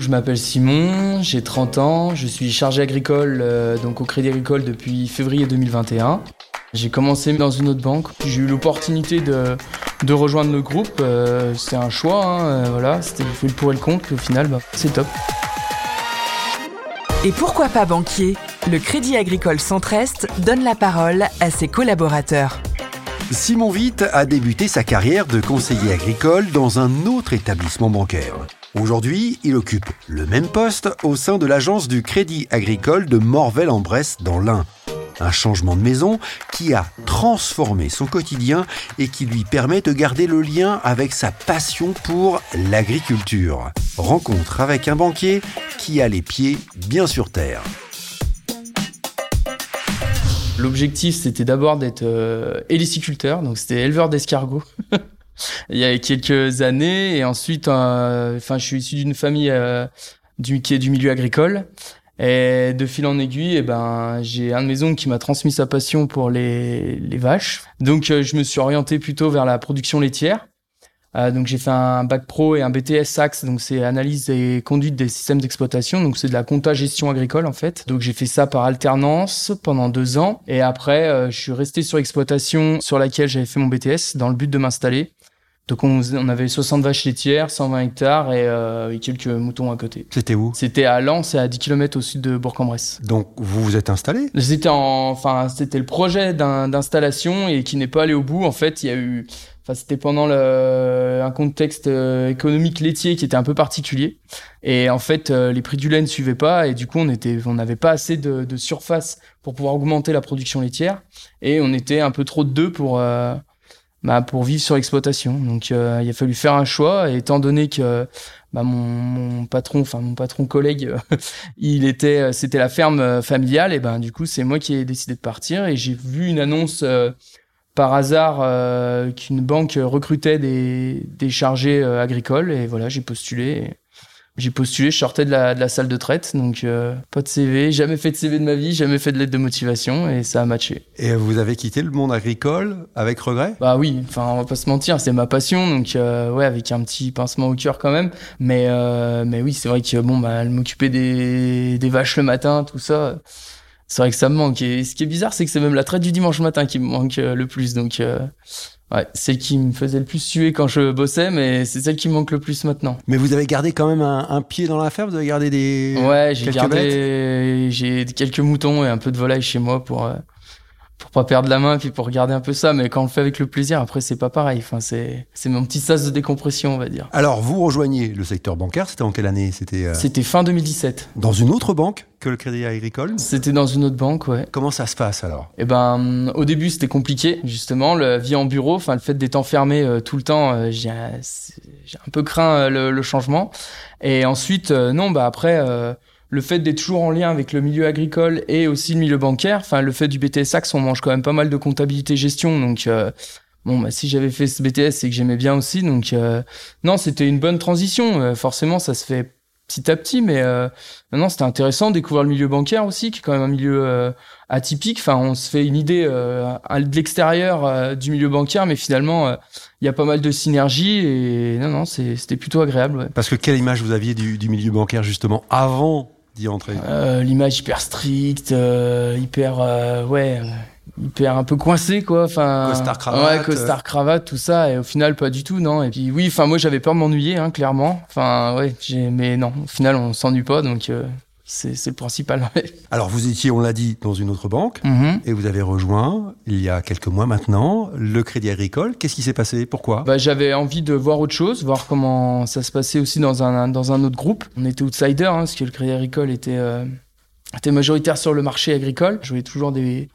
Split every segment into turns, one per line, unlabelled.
Je m'appelle Simon, j'ai 30 ans, je suis chargé agricole euh, donc au Crédit Agricole depuis février 2021. J'ai commencé dans une autre banque, j'ai eu l'opportunité de, de, rejoindre le groupe. Euh, c'est un choix, hein, euh, voilà, c'était le pour et le contre, au final, bah, c'est top.
Et pourquoi pas banquier? Le Crédit Agricole Centre-Est donne la parole à ses collaborateurs.
Simon Witt a débuté sa carrière de conseiller agricole dans un autre établissement bancaire. Aujourd'hui, il occupe le même poste au sein de l'agence du Crédit Agricole de Morvel-en-Bresse dans l'Ain. Un changement de maison qui a transformé son quotidien et qui lui permet de garder le lien avec sa passion pour l'agriculture. Rencontre avec un banquier qui a les pieds bien sur terre.
L'objectif, c'était d'abord d'être euh, héliciculteur, donc c'était éleveur d'escargots. il y a quelques années, et ensuite, euh, enfin, je suis issu d'une famille euh, du, qui est du milieu agricole. Et de fil en aiguille, eh ben, j'ai un de mes oncles qui m'a transmis sa passion pour les, les vaches. Donc, euh, je me suis orienté plutôt vers la production laitière. Euh, donc, j'ai fait un bac pro et un BTS SAX, donc c'est analyse et conduite des systèmes d'exploitation. Donc, c'est de la compta gestion agricole en fait. Donc, j'ai fait ça par alternance pendant deux ans. Et après, euh, je suis resté sur exploitation sur laquelle j'avais fait mon BTS dans le but de m'installer. Donc on, avait 60 vaches laitières, 120 hectares euh, et, quelques moutons à côté.
C'était où?
C'était à Lens, à 10 km au sud de Bourg-en-Bresse.
Donc vous vous êtes installé
C'était en, enfin c'était le projet d'installation et qui n'est pas allé au bout. En fait, il y a eu, enfin c'était pendant le, un contexte euh, économique laitier qui était un peu particulier. Et en fait, euh, les prix du lait ne suivaient pas et du coup on était, on n'avait pas assez de, de, surface pour pouvoir augmenter la production laitière et on était un peu trop de deux pour bah, pour vivre sur l'exploitation. Donc euh, il a fallu faire un choix, et étant donné que bah, mon, patron, enfin mon patron collègue, il était, euh, c'était la ferme euh, familiale, et ben du coup c'est moi qui ai décidé de partir et j'ai vu une annonce par hasard qu'une banque recrutait des chargés agricoles et voilà j'ai postulé. J'ai postulé, je sortais de la, de la salle de traite, donc euh, pas de CV, jamais fait de CV de ma vie, jamais fait de lettre de motivation, et ça a matché.
Et vous avez quitté le monde agricole avec regret?
Bah oui, enfin on va pas se mentir, c'est ma passion, donc euh, ouais avec un petit pincement au cœur quand même, mais euh, mais oui c'est vrai que bon bah m'occuper des, des vaches le matin, tout ça, c'est vrai que ça me manque. Et ce qui est bizarre, c'est que c'est même la traite du dimanche matin qui me manque le plus, donc Ouais, celle qui me faisait le plus suer quand je bossais, mais c'est celle qui me manque le plus maintenant.
Mais vous avez gardé quand même un, pied dans la ferme, vous avez gardé des.
Ouais, j'ai gardé, j'ai quelques moutons et un peu de volaille chez moi pour euh, pour pas perdre la main puis pour regarder un peu ça mais quand on le fait avec le plaisir après c'est pas pareil. Enfin c'est c'est mon petit sas de décompression on va dire.
Alors vous rejoignez le secteur bancaire. C'était en quelle année?
C'était euh, c'était fin 2017
dans une autre banque que le Crédit Agricole?
C'était dans une autre banque, ouais.
Comment ça se passe alors?
Eh ben, au début c'était compliqué, justement, la vie en bureau, enfin le fait d'être enfermé euh, tout le temps, euh, j'ai un peu craint le, le, changement. Et ensuite, non, bah après le fait d'être toujours en lien avec le milieu agricole et aussi le milieu bancaire, enfin le fait du BTS Axe, on mange quand même pas mal de comptabilité gestion, donc euh, bon bah si j'avais fait ce BTS, c'est que j'aimais bien aussi, donc euh, non c'était une bonne transition. Euh, forcément ça se fait petit à petit, mais non c'était intéressant de découvrir le milieu bancaire aussi, qui est quand même un milieu atypique. Enfin on se fait une idée de l'extérieur du milieu bancaire, mais finalement il y a pas mal de synergies et non non c'était plutôt agréable.
Parce que quelle image vous aviez du, du milieu bancaire justement avant
euh, l'image hyper stricte, euh, hyper euh, ouais, hyper un peu coincé quoi. Enfin,
costard cravate,
ouais, costard cravate, tout ça. Et au final, pas du tout, non. Et puis oui, enfin moi j'avais peur de m'ennuyer, hein, clairement. Enfin ouais, mais non, au final on s'ennuie pas, donc c'est le principal.
Alors, vous étiez, on l'a dit, dans une autre banque
mm-hmm.
et vous avez rejoint, il y a quelques mois maintenant, le Crédit Agricole. Qu'est-ce qui s'est passé? Pourquoi?
Bah, J'avais envie de voir autre chose, voir comment ça se passait aussi dans un, dans un autre groupe. On était outsider, hein, parce que le Crédit Agricole était, euh, était majoritaire sur le marché agricole. Je voyais toujours des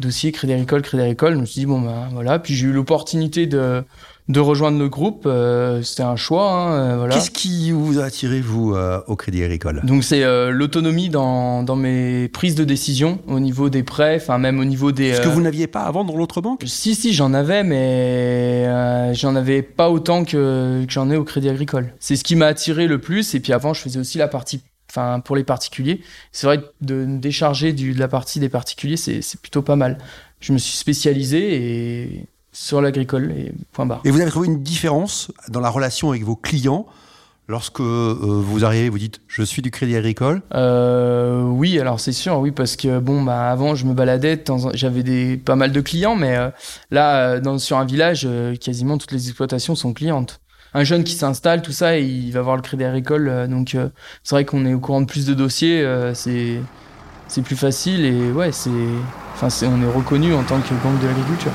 dossiers Crédit Agricole, Crédit Agricole. Je me suis dit, bon, ben voilà. Puis j'ai eu l'opportunité de de rejoindre le groupe. Euh, c'était un choix. Hein, euh, voilà.
Qu'est-ce qui vous a attiré, vous, euh, au Crédit Agricole?
Donc, c'est l'autonomie dans, dans mes prises de décision au niveau des prêts, enfin, même au niveau des.
Ce que vous n'aviez pas avant dans l'autre banque?
Si, si, j'en avais, mais j'en avais pas autant que, que j'en ai au Crédit Agricole. C'est ce qui m'a attiré le plus. Et puis avant, je faisais aussi la partie enfin pour les particuliers. C'est vrai que de décharger du, de la partie des particuliers, c'est plutôt pas mal. Je me suis spécialisé et sur l'agricole et point barre.
Et vous avez trouvé une différence dans la relation avec vos clients Lorsque euh, vous arrivez, vous dites je suis du Crédit Agricole?
Euh, Oui, alors c'est sûr, oui, parce que bon, bah avant je me baladais, j'avais des pas mal de clients, mais euh, là, dans, sur un village, quasiment toutes les exploitations sont clientes. Un jeune qui s'installe, tout ça, il va voir le Crédit Agricole, donc c'est vrai qu'on est au courant de plus de dossiers, c'est c'est plus facile et ouais, c'est, enfin, on est reconnu en tant que banque de l'agriculture.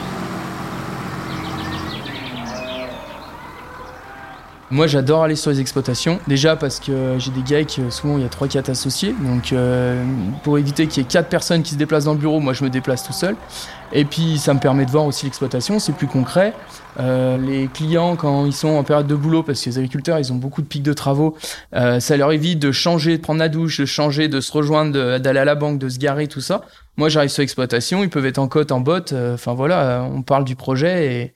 Moi, j'adore aller sur les exploitations. Déjà parce que j'ai des gars qui, souvent, il y a 3-4 associés. Donc, euh, pour éviter qu'il y ait 4 personnes qui se déplacent dans le bureau, moi, je me déplace tout seul. Et puis, ça me permet de voir aussi l'exploitation, c'est plus concret. Euh, les clients, quand ils sont en période de boulot, parce que les agriculteurs, ils ont beaucoup de pics de travaux, euh, ça leur évite de changer, de prendre la douche, de changer, de se rejoindre, d'aller à la banque, de se garer, tout ça. Moi, j'arrive sur l'exploitation, ils peuvent être en côte, en botte. Enfin, voilà, on parle du projet et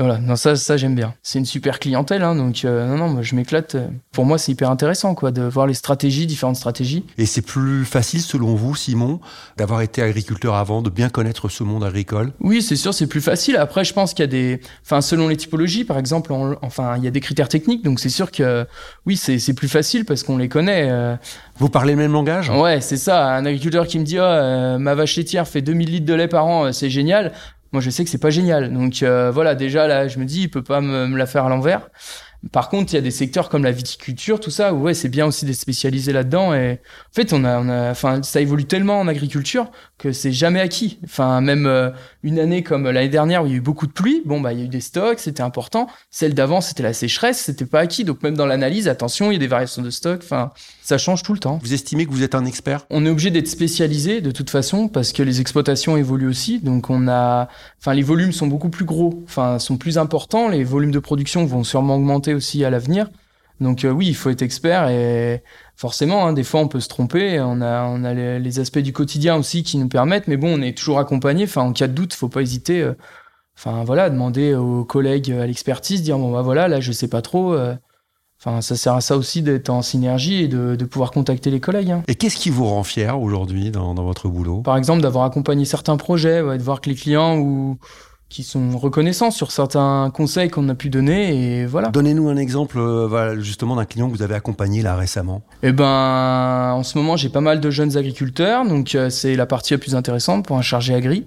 et voilà, non, ça, ça j'aime bien. C'est une super clientèle, hein, donc euh, non, non, moi, je m'éclate. Pour moi, c'est hyper intéressant, quoi, de voir les stratégies, différentes stratégies.
Et c'est plus facile, selon vous, Simon, d'avoir été agriculteur avant, de bien connaître ce monde agricole?
Oui, c'est sûr, c'est plus facile. Après, je pense qu'il y a des, enfin, selon les typologies, par exemple, enfin, il y a des critères techniques, donc c'est sûr que oui, c'est plus facile parce qu'on les connaît. Euh.
Vous parlez le même langage?
Ouais, c'est ça. Un agriculteur qui me dit, oh, ma vache laitière fait 2000 litres de lait par an, c'est génial moi je sais que c'est pas génial. Donc euh, voilà, déjà là, je me dis, il peut pas me, la faire à l'envers. Par contre, il y a des secteurs comme la viticulture, tout ça, où ouais, c'est bien aussi d'être spécialisé là-dedans. Et en fait, on a, on a, enfin, ça évolue tellement en agriculture que c'est jamais acquis. Enfin, même euh, une année comme l'année dernière où il y a eu beaucoup de pluie, bon bah il y a eu des stocks, c'était important. Celle d'avant, c'était la sécheresse, c'était pas acquis. Donc même dans l'analyse, attention, il y a des variations de stock. Enfin, ça change tout le temps.
Vous estimez que vous êtes un expert?
On est obligé d'être spécialisé de toute façon parce que les exploitations évoluent aussi. Donc on a, enfin, les volumes sont beaucoup plus gros, enfin, sont plus importants. Les volumes de production vont sûrement augmenter aussi à l'avenir. Donc euh, oui, il faut être expert et forcément, hein, des fois on peut se tromper. On a, on a les, aspects du quotidien aussi qui nous permettent, mais bon, on est toujours accompagné. Enfin, en cas de doute, faut pas hésiter. Euh, enfin voilà, demander aux collègues à l'expertise, dire bon bah voilà, là je sais pas trop. Euh, enfin, ça sert à ça aussi d'être en synergie et de, de pouvoir contacter les collègues. Hein.
Et qu'est-ce qui vous rend fier aujourd'hui dans, dans, votre boulot?
Par exemple, d'avoir accompagné certains projets, de voir que les clients ou qui sont reconnaissants sur certains conseils qu'on a pu donner et voilà.
Donnez-nous un exemple euh, justement d'un client que vous avez accompagné là récemment.
Eh ben en ce moment j'ai pas mal de jeunes agriculteurs donc euh, c'est la partie la plus intéressante pour un chargé agri.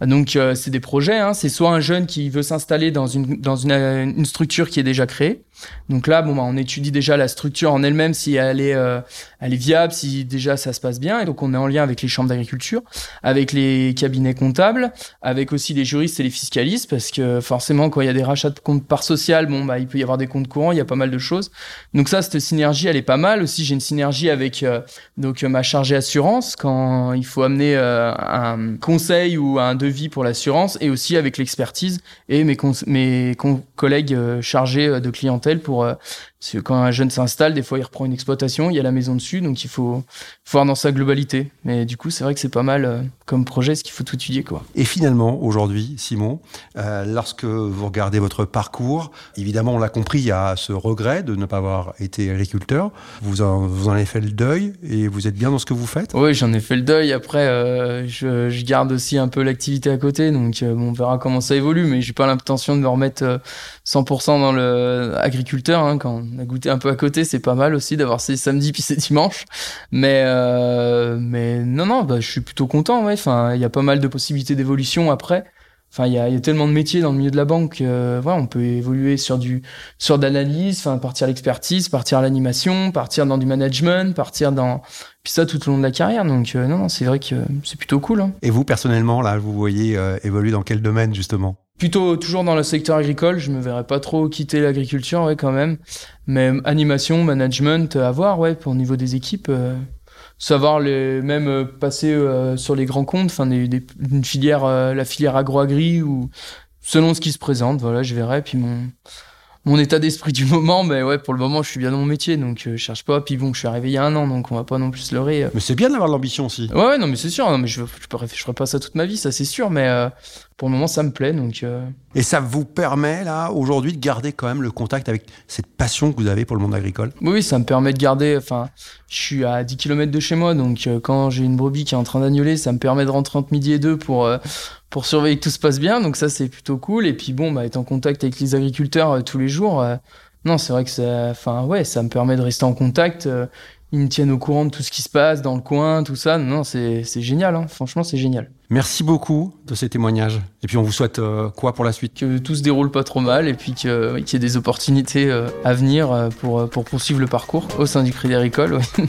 Donc euh, c'est des projets hein. c'est soit un jeune qui veut s'installer dans une dans une, une structure qui est déjà créée donc là, bon, bah, on étudie déjà la structure en elle-même, si elle est, euh, elle est viable, si déjà ça se passe bien. Et donc on est en lien avec les chambres d'agriculture, avec les cabinets comptables, avec aussi les juristes et les fiscalistes, parce que forcément, quand il y a des rachats de comptes par social, bon, bah, il peut y avoir des comptes courants, il y a pas mal de choses. Donc ça, cette synergie, elle est pas mal. Aussi, j'ai une synergie avec euh, donc ma chargée assurance quand il faut amener euh, un conseil ou un devis pour l'assurance, et aussi avec l'expertise et mes, mes collègues chargés de clientèle pour euh, parce que quand un jeune s'installe, des fois il reprend une exploitation, il y a la maison dessus, donc il faut, voir dans sa globalité. Mais du coup, c'est vrai que c'est pas mal euh, comme projet, ce qu'il faut tout étudier. Quoi.
Et finalement, aujourd'hui, Simon, euh, lorsque vous regardez votre parcours, évidemment, on l'a compris, il y a ce regret de ne pas avoir été agriculteur. Vous en, vous en avez fait le deuil et vous êtes bien dans ce que vous faites?
Oui, j'en ai fait le deuil. Après, euh, je, je, garde aussi un peu l'activité à côté, donc bon, on verra comment ça évolue, mais j'ai pas l'intention de me remettre 100% dans le agriculteur. Hein, quand on a goûté un peu à côté, c'est pas mal aussi d'avoir ces samedis puis ces dimanches. Mais, euh, mais non, non, bah, je suis plutôt content. Ouais. Enfin, il y a pas mal de possibilités d'évolution après. Enfin, il y a, tellement de métiers dans le milieu de la banque. Euh, voilà, on peut évoluer sur du sur d'analyse, enfin partir à l'expertise, partir à l'animation, partir dans du management, partir dans puis ça tout au long de la carrière. Donc euh, non, non c'est vrai que c'est plutôt cool. Hein.
Et vous personnellement, là, vous voyez euh, évoluer dans quel domaine justement?
Plutôt toujours dans le secteur agricole, je me verrais pas trop quitter l'agriculture, ouais, quand même. Mais animation, management, à voir, ouais, pour niveau des équipes. Euh, savoir les, même euh, passer euh, sur les grands comptes, enfin, des, des, une filière, la filière agro-agri ou selon ce qui se présente, voilà, je verrai. Puis mon, mon état d'esprit du moment, mais ouais, pour le moment, je suis bien dans mon métier, donc euh, je cherche pas. Puis bon, je suis arrivé il y a un an, donc on va pas non plus se leurrer. Euh.
Mais c'est bien d'avoir de l'ambition aussi.
Ouais, ouais, non, mais c'est sûr. Non, mais je, je, je, ferai pas ça toute ma vie, ça c'est sûr. Mais euh, pour le moment, ça me plaît, donc.
Et ça vous permet là aujourd'hui de garder quand même le contact avec cette passion que vous avez pour le monde agricole?
Oui, ça me permet de garder. Enfin, je suis à 10 km de chez moi, donc quand j'ai une brebis qui est en train d'agnoler, ça me permet de rentrer entre midi et deux pour pour surveiller que tout se passe bien. Donc ça, c'est plutôt cool. Et puis bon, bah, être en contact avec les agriculteurs euh, tous les jours, euh, non, c'est vrai que ça, enfin ouais, ça me permet de rester en contact. euh, ils me tiennent au courant de tout ce qui se passe dans le coin, tout ça. Non, c'est c'est génial. Hein. Franchement, c'est génial.
Merci beaucoup de ces témoignages. Et puis on vous souhaite euh, quoi pour la suite?
Que tout se déroule pas trop mal et puis qu'il y ait des opportunités euh, à venir euh, pour pour poursuivre le parcours au sein du Crédit Agricole. ouais.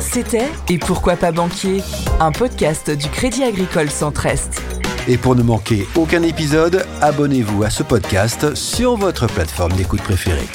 C'était Et pourquoi pas banquier Un podcast du Crédit Agricole Centre-Est.
Et pour ne manquer aucun épisode, abonnez-vous à ce podcast sur votre plateforme d'écoute préférée.